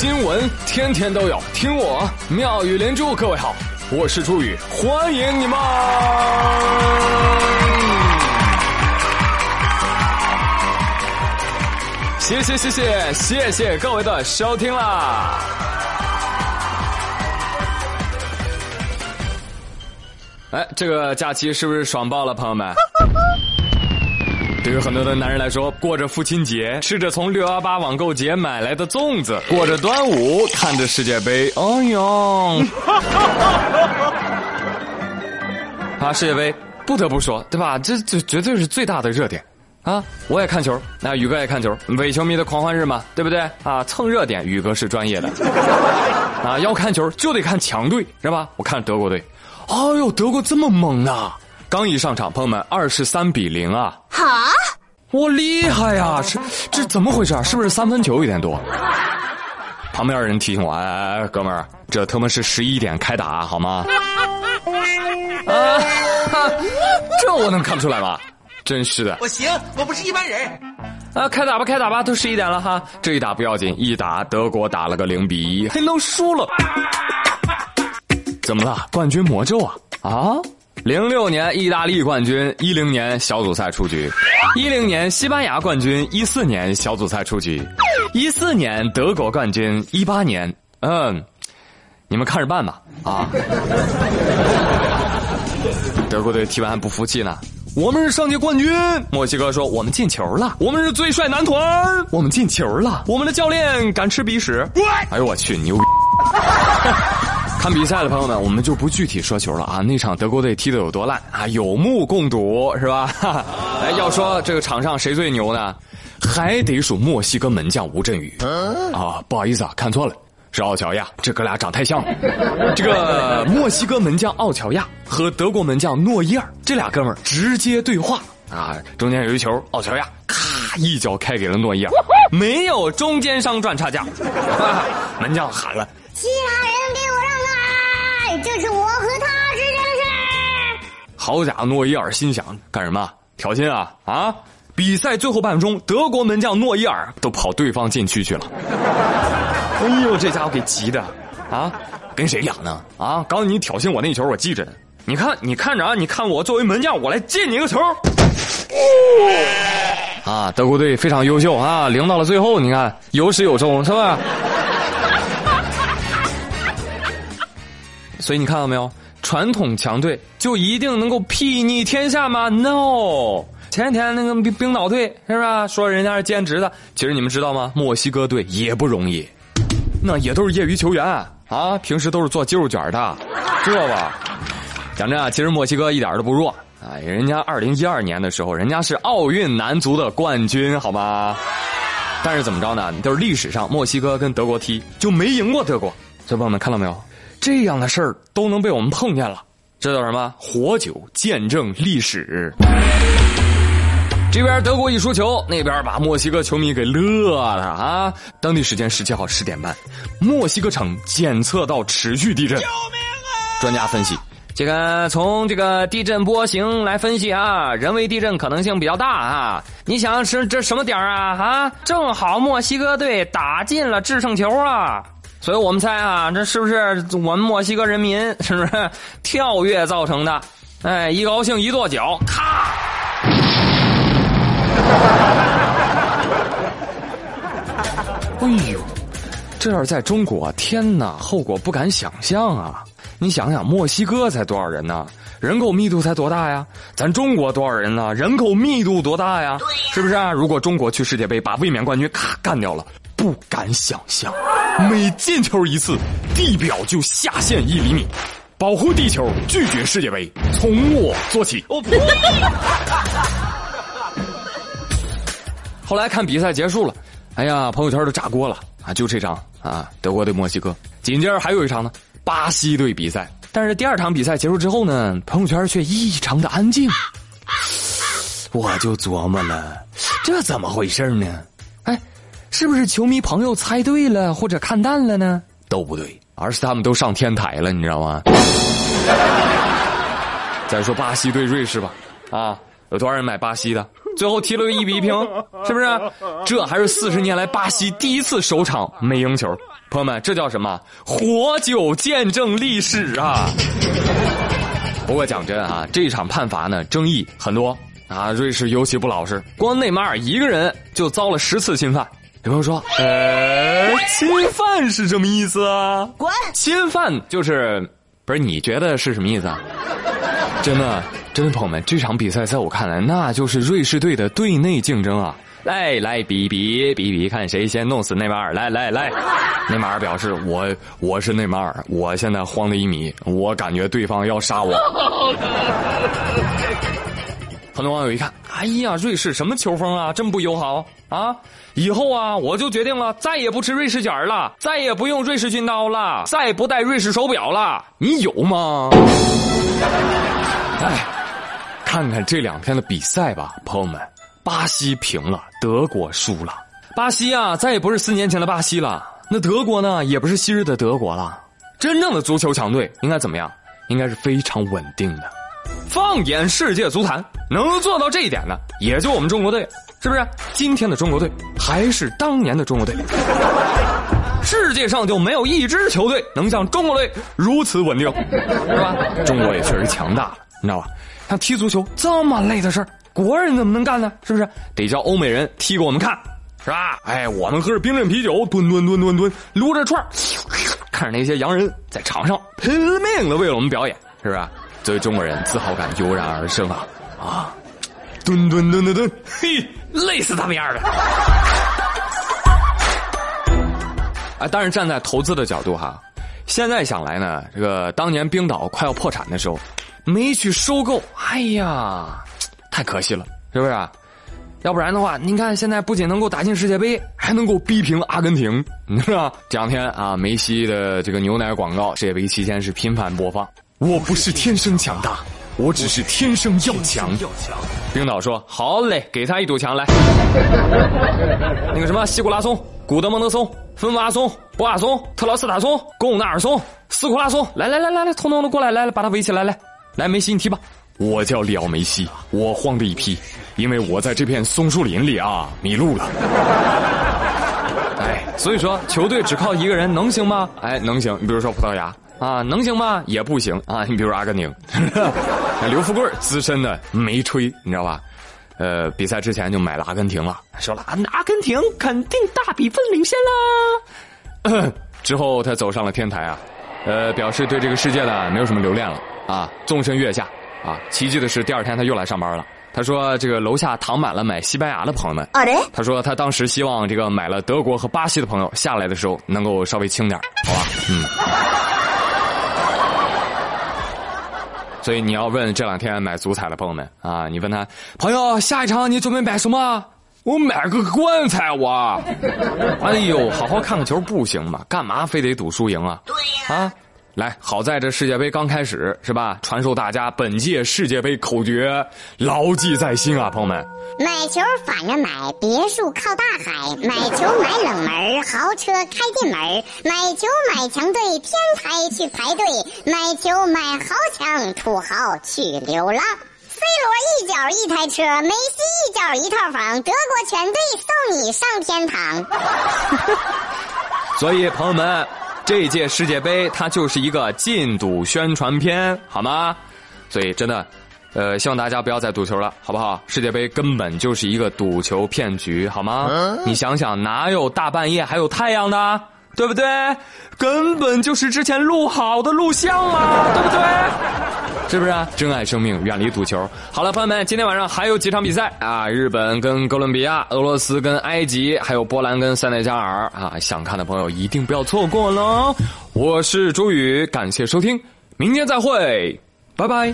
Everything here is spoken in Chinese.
新闻天天都有，听我妙语连珠。各位好，我是朱宇，欢迎你们！谢谢谢谢谢谢各位的收听啦！哎，这个假期是不是爽爆了，朋友们？对于很多的男人来说，过着父亲节，吃着从六幺八网购节买来的粽子，过着端午，看着世界杯，哎呦！啊，世界杯不得不说，对吧？这这绝对是最大的热点啊！我也看球，那宇哥也看球，伪球迷的狂欢日嘛，对不对？啊，蹭热点，宇哥是专业的。啊，要看球就得看强队，是吧？我看德国队，哎呦，德国这么猛啊！刚一上场，朋友们，二十三比零啊！哈，我厉害呀！这这怎么回事？是不是三分球有点多？旁边人提醒我：“哎，哥们儿，这他妈是十一点开打，好吗？”啊，这我能看不出来吗？真是的！我行，我不是一般人。啊，开打吧，开打吧，都十一点了哈。这一打不要紧，一打德国打了个零比一，还能输了？怎么了？冠军魔咒啊？啊？零六年意大利冠军，一零年小组赛出局；一零年西班牙冠军，一四年小组赛出局；一四年德国冠军，一八年，嗯，你们看着办吧。啊，德国队踢完不服气呢，我们是上届冠军。墨西哥说我们进球了，我们是最帅男团，我们进球了，我们的教练敢吃鼻屎。哎呦我去，牛逼！看比赛的朋友们，我们就不具体说球了啊。那场德国队踢的有多烂啊？有目共睹，是吧？哎，要说这个场上谁最牛呢？还得数墨西哥门将吴镇宇啊。不好意思啊，看错了，是奥乔亚。这哥俩长太像了。这个墨西哥门将奥乔亚和德国门将诺伊尔这俩哥们儿直接对话啊。中间有一球，奥乔亚咔一脚开给了诺伊尔，没有中间商赚差价。门将喊了：“其他人给我让。”这是我和他之间的事。好家伙，诺伊尔心想干什么？挑衅啊啊！比赛最后半分钟，德国门将诺伊尔都跑对方禁区去了。哎呦，这家伙给急的啊！跟谁俩呢？啊！刚你挑衅我那球，我记着呢。你看，你看着啊！你看我作为门将，我来进你个球。啊！德国队非常优秀啊！赢到了最后，你看有始有终，是吧？所以你看到没有，传统强队就一定能够睥睨天下吗？No，前几天那个冰冰岛队是吧？说人家是兼职的，其实你们知道吗？墨西哥队也不容易，那也都是业余球员啊，平时都是做肌肉卷的，知道吧？讲真啊，其实墨西哥一点都不弱啊，人家二零一二年的时候，人家是奥运男足的冠军，好吗？但是怎么着呢？就是历史上墨西哥跟德国踢就没赢过德国，小朋友们看到没有？这样的事儿都能被我们碰见了，这叫什么？活久见证历史。这边德国一输球，那边把墨西哥球迷给乐了啊！当地时间十七号十点半，墨西哥城检测到持续地震。救命啊！专家分析，这个从这个地震波形来分析啊，人为地震可能性比较大啊。你想是这什么点啊？啊，正好墨西哥队打进了制胜球啊！所以我们猜啊，这是不是我们墨西哥人民是不是跳跃造成的？哎，一高兴一跺脚，咔！哎呦，这要是在中国，天哪，后果不敢想象啊！你想想，墨西哥才多少人呢？人口密度才多大呀？咱中国多少人呢？人口密度多大呀？是不是啊？如果中国去世界杯把卫冕冠军咔干掉了，不敢想象。每进球一次，地表就下陷一厘米。保护地球，拒绝世界杯，从我做起。后来看比赛结束了，哎呀，朋友圈都炸锅了啊！就这场啊，德国对墨西哥。紧接着还有一场呢，巴西队比赛。但是第二场比赛结束之后呢，朋友圈却异常的安静。我就琢磨了，这怎么回事呢？是不是球迷朋友猜对了或者看淡了呢？都不对，而是他们都上天台了，你知道吗？再说巴西对瑞士吧，啊，有多少人买巴西的？最后踢了个一比一平，是不是？这还是四十年来巴西第一次首场没赢球。朋友们，这叫什么？活久见证历史啊！不过讲真啊，这场判罚呢，争议很多啊。瑞士尤其不老实，光内马尔一个人就遭了十次侵犯。有朋友说，呃，侵犯是什么意思啊？滚！侵犯就是不是？你觉得是什么意思啊？真的，真的朋友们，这场比赛在我看来，那就是瑞士队的队内竞争啊！来来比比比比，看谁先弄死内马尔！来来来，内马尔表示我我是内马尔，我现在慌了一米，我感觉对方要杀我。很多网友一看，哎呀，瑞士什么球风啊，这么不友好啊！以后啊，我就决定了，再也不吃瑞士卷了，再也不用瑞士军刀了，再也不戴瑞士手表了。你有吗？哎，看看这两天的比赛吧，朋友们。巴西平了，德国输了。巴西啊，再也不是四年前的巴西了。那德国呢，也不是昔日的德国了。真正的足球强队应该怎么样？应该是非常稳定的。放眼世界足坛，能做到这一点的，也就我们中国队，是不是？今天的中国队还是当年的中国队。世界上就没有一支球队能像中国队如此稳定，是吧？中国也确实强大了，你知道吧？像踢足球这么累的事儿。国人怎么能干呢？是不是得叫欧美人踢给我们看，是吧？哎，我们喝着冰镇啤酒，蹲蹲蹲蹲蹲，撸着串看着那些洋人在场上拼命的为我们表演，是不是？作为中国人，自豪感油然而生啊！啊，蹲蹲蹲蹲蹲，嘿，累死他们样的！啊，但是站在投资的角度哈，现在想来呢，这个当年冰岛快要破产的时候，没去收购，哎呀。太可惜了，是不是？要不然的话，您看现在不仅能够打进世界杯，还能够逼平阿根廷，是吧？这两天啊，梅西的这个牛奶广告，世界杯期间是频繁播放。我不是天生强大，我只是天生要强。冰岛说：“好嘞，给他一堵墙来。”那个什么，西古拉松、古德蒙德松、芬瓦松、博阿松、特劳斯塔松、贡纳尔松、斯库拉松，来来来来来，通通的过来，来来把他围起来，来来，梅西你踢吧。我叫里奥梅西，我慌的一批，因为我在这片松树林里啊迷路了。哎，所以说球队只靠一个人能行吗？哎，能行。你比如说葡萄牙啊，能行吗？也不行啊。你比如阿根廷，刘富贵资深的没吹，你知道吧？呃，比赛之前就买了阿根廷了，说了阿根廷肯定大比分领先啦。之后他走上了天台啊，呃，表示对这个世界呢没有什么留恋了啊，纵身跃下。啊，奇迹的是，第二天他又来上班了。他说：“这个楼下躺满了买西班牙的朋友们。”他说：“他当时希望这个买了德国和巴西的朋友下来的时候能够稍微轻点好吧？”嗯。所以你要问这两天买足彩的朋友们啊，你问他朋友下一场你准备买什么？我买个棺材我。哎呦，好好看个球不行吗？干嘛非得赌输赢啊？对呀。啊。来，好在这世界杯刚开始，是吧？传授大家本届世界杯口诀，牢记在心啊，朋友们。买球反着买，别墅靠大海；买球买冷门，豪车开进门；买球买强队，天台去排队；买球买豪强，土豪去流浪。C 罗一脚一台车，梅西一脚一套房，德国全队送你上天堂。所以，朋友们。这届世界杯它就是一个禁赌宣传片，好吗？所以真的，呃，希望大家不要再赌球了，好不好？世界杯根本就是一个赌球骗局，好吗？你想想，哪有大半夜还有太阳的？对不对？根本就是之前录好的录像嘛，对不对？是不是啊？珍爱生命，远离赌球。好了，朋友们，今天晚上还有几场比赛啊？日本跟哥伦比亚，俄罗斯跟埃及，还有波兰跟塞内加尔啊！想看的朋友一定不要错过喽。我是朱宇，感谢收听，明天再会，拜拜。